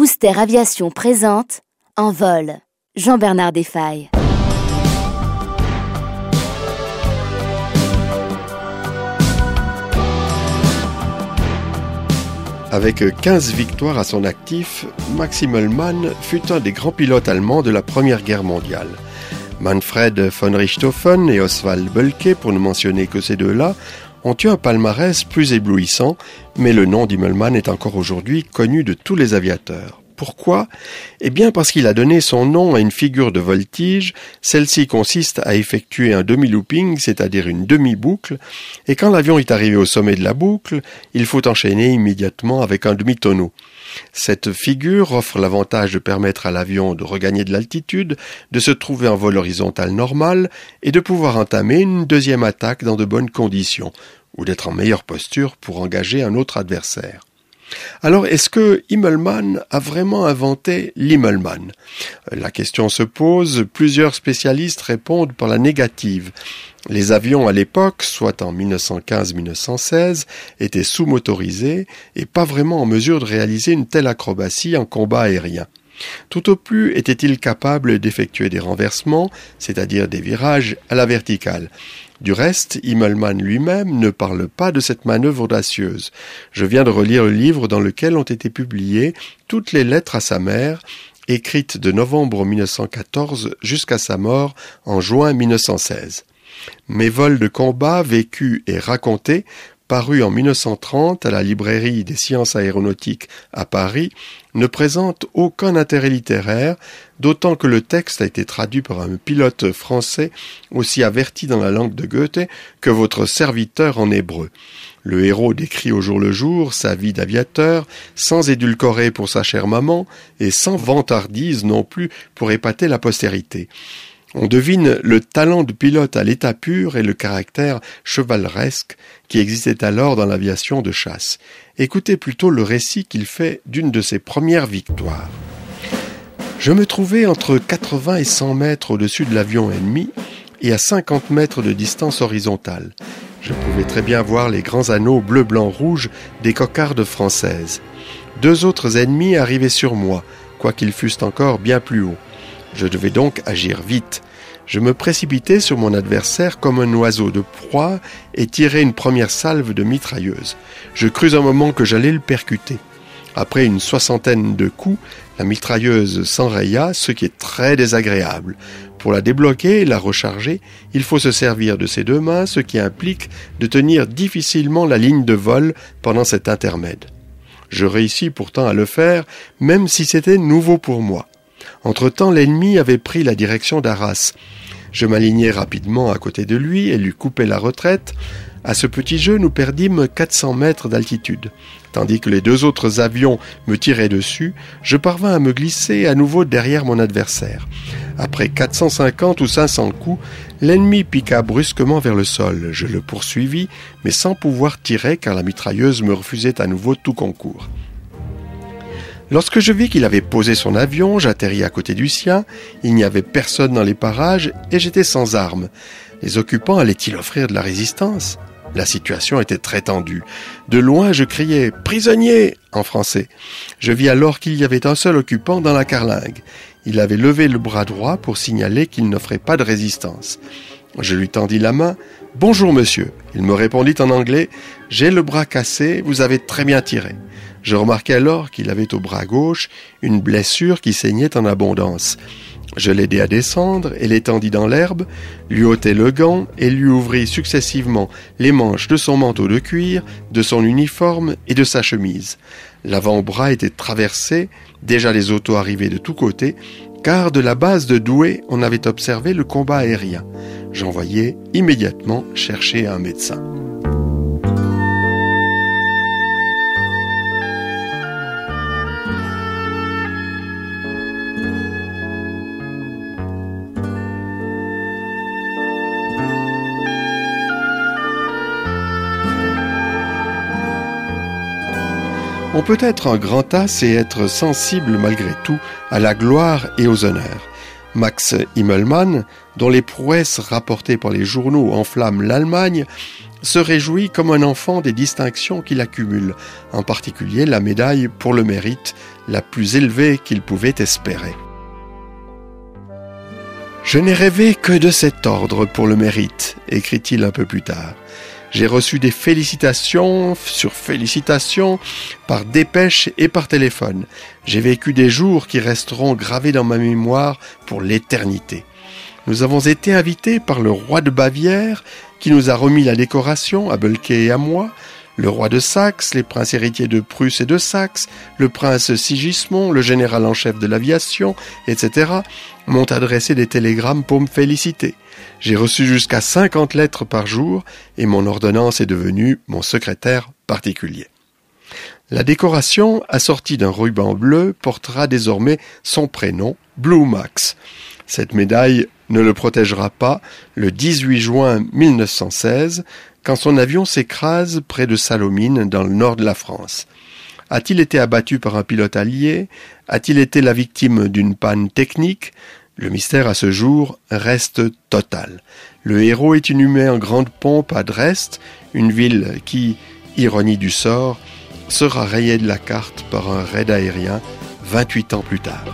Booster Aviation présente En vol. Jean-Bernard Desfailles. Avec 15 victoires à son actif, Maxim Ullmann fut un des grands pilotes allemands de la Première Guerre mondiale. Manfred von Richthofen et Oswald Bölke, pour ne mentionner que ces deux-là, ont eu un palmarès plus éblouissant, mais le nom d'Immelmann est encore aujourd'hui connu de tous les aviateurs. Pourquoi? Eh bien parce qu'il a donné son nom à une figure de voltige, celle-ci consiste à effectuer un demi-looping, c'est-à-dire une demi-boucle, et quand l'avion est arrivé au sommet de la boucle, il faut enchaîner immédiatement avec un demi-tonneau. Cette figure offre l'avantage de permettre à l'avion de regagner de l'altitude, de se trouver en vol horizontal normal et de pouvoir entamer une deuxième attaque dans de bonnes conditions, ou d'être en meilleure posture pour engager un autre adversaire. Alors, est-ce que Himmelmann a vraiment inventé l'Himmelmann La question se pose, plusieurs spécialistes répondent par la négative. Les avions à l'époque, soit en 1915-1916, étaient sous-motorisés et pas vraiment en mesure de réaliser une telle acrobatie en combat aérien. Tout au plus était-il capable d'effectuer des renversements, c'est-à-dire des virages à la verticale? Du reste, Himmelmann lui-même ne parle pas de cette manœuvre audacieuse. Je viens de relire le livre dans lequel ont été publiées toutes les lettres à sa mère, écrites de novembre 1914 jusqu'à sa mort en juin 1916. Mes vols de combat vécus et racontés paru en 1930 à la librairie des sciences aéronautiques à Paris, ne présente aucun intérêt littéraire, d'autant que le texte a été traduit par un pilote français aussi averti dans la langue de Goethe que votre serviteur en hébreu. Le héros décrit au jour le jour sa vie d'aviateur, sans édulcorer pour sa chère maman, et sans vantardise non plus pour épater la postérité. On devine le talent de pilote à l'état pur et le caractère chevaleresque qui existait alors dans l'aviation de chasse. Écoutez plutôt le récit qu'il fait d'une de ses premières victoires. Je me trouvais entre 80 et 100 mètres au-dessus de l'avion ennemi et à 50 mètres de distance horizontale. Je pouvais très bien voir les grands anneaux bleu, blanc, rouge des cocardes françaises. Deux autres ennemis arrivaient sur moi, quoiqu'ils fussent encore bien plus hauts. Je devais donc agir vite. Je me précipitai sur mon adversaire comme un oiseau de proie et tirai une première salve de mitrailleuse. Je crus un moment que j'allais le percuter. Après une soixantaine de coups, la mitrailleuse s'enraya, ce qui est très désagréable. Pour la débloquer et la recharger, il faut se servir de ses deux mains, ce qui implique de tenir difficilement la ligne de vol pendant cet intermède. Je réussis pourtant à le faire, même si c'était nouveau pour moi. Entre-temps, l'ennemi avait pris la direction d'Arras. Je m'alignai rapidement à côté de lui et lui coupai la retraite. À ce petit jeu, nous perdîmes 400 mètres d'altitude. Tandis que les deux autres avions me tiraient dessus, je parvins à me glisser à nouveau derrière mon adversaire. Après 450 ou 500 coups, l'ennemi piqua brusquement vers le sol. Je le poursuivis, mais sans pouvoir tirer car la mitrailleuse me refusait à nouveau tout concours. Lorsque je vis qu'il avait posé son avion, j'atterris à côté du sien, il n'y avait personne dans les parages et j'étais sans armes. Les occupants allaient-ils offrir de la résistance? La situation était très tendue. De loin, je criais Prisonnier en français. Je vis alors qu'il y avait un seul occupant dans la carlingue. Il avait levé le bras droit pour signaler qu'il n'offrait pas de résistance. Je lui tendis la main. Bonjour monsieur. Il me répondit en anglais J'ai le bras cassé, vous avez très bien tiré. Je remarquai alors qu'il avait au bras gauche une blessure qui saignait en abondance. Je l'aidai à descendre et l'étendis dans l'herbe, lui ôtai le gant et lui ouvris successivement les manches de son manteau de cuir, de son uniforme et de sa chemise. L'avant-bras était traversé, déjà les autos arrivaient de tous côtés, car de la base de Douai on avait observé le combat aérien. J'envoyai immédiatement chercher un médecin. On peut être un grand as et être sensible malgré tout à la gloire et aux honneurs. Max Himmelmann, dont les prouesses rapportées par les journaux enflamment l'Allemagne, se réjouit comme un enfant des distinctions qu'il accumule, en particulier la médaille pour le mérite, la plus élevée qu'il pouvait espérer. Je n'ai rêvé que de cet ordre pour le mérite, écrit-il un peu plus tard. J'ai reçu des félicitations sur félicitations par dépêche et par téléphone. J'ai vécu des jours qui resteront gravés dans ma mémoire pour l'éternité. Nous avons été invités par le roi de Bavière, qui nous a remis la décoration à Belke et à moi, le roi de Saxe, les princes héritiers de Prusse et de Saxe, le prince Sigismond, le général en chef de l'aviation, etc., m'ont adressé des télégrammes pour me féliciter. J'ai reçu jusqu'à 50 lettres par jour et mon ordonnance est devenue mon secrétaire particulier. La décoration, assortie d'un ruban bleu, portera désormais son prénom, Blue Max. Cette médaille ne le protégera pas le 18 juin 1916, quand son avion s'écrase près de Salomine, dans le nord de la France. A-t-il été abattu par un pilote allié? A-t-il été la victime d'une panne technique? Le mystère à ce jour reste total. Le héros est inhumé en grande pompe à Dresde, une ville qui, ironie du sort, sera rayée de la carte par un raid aérien 28 ans plus tard.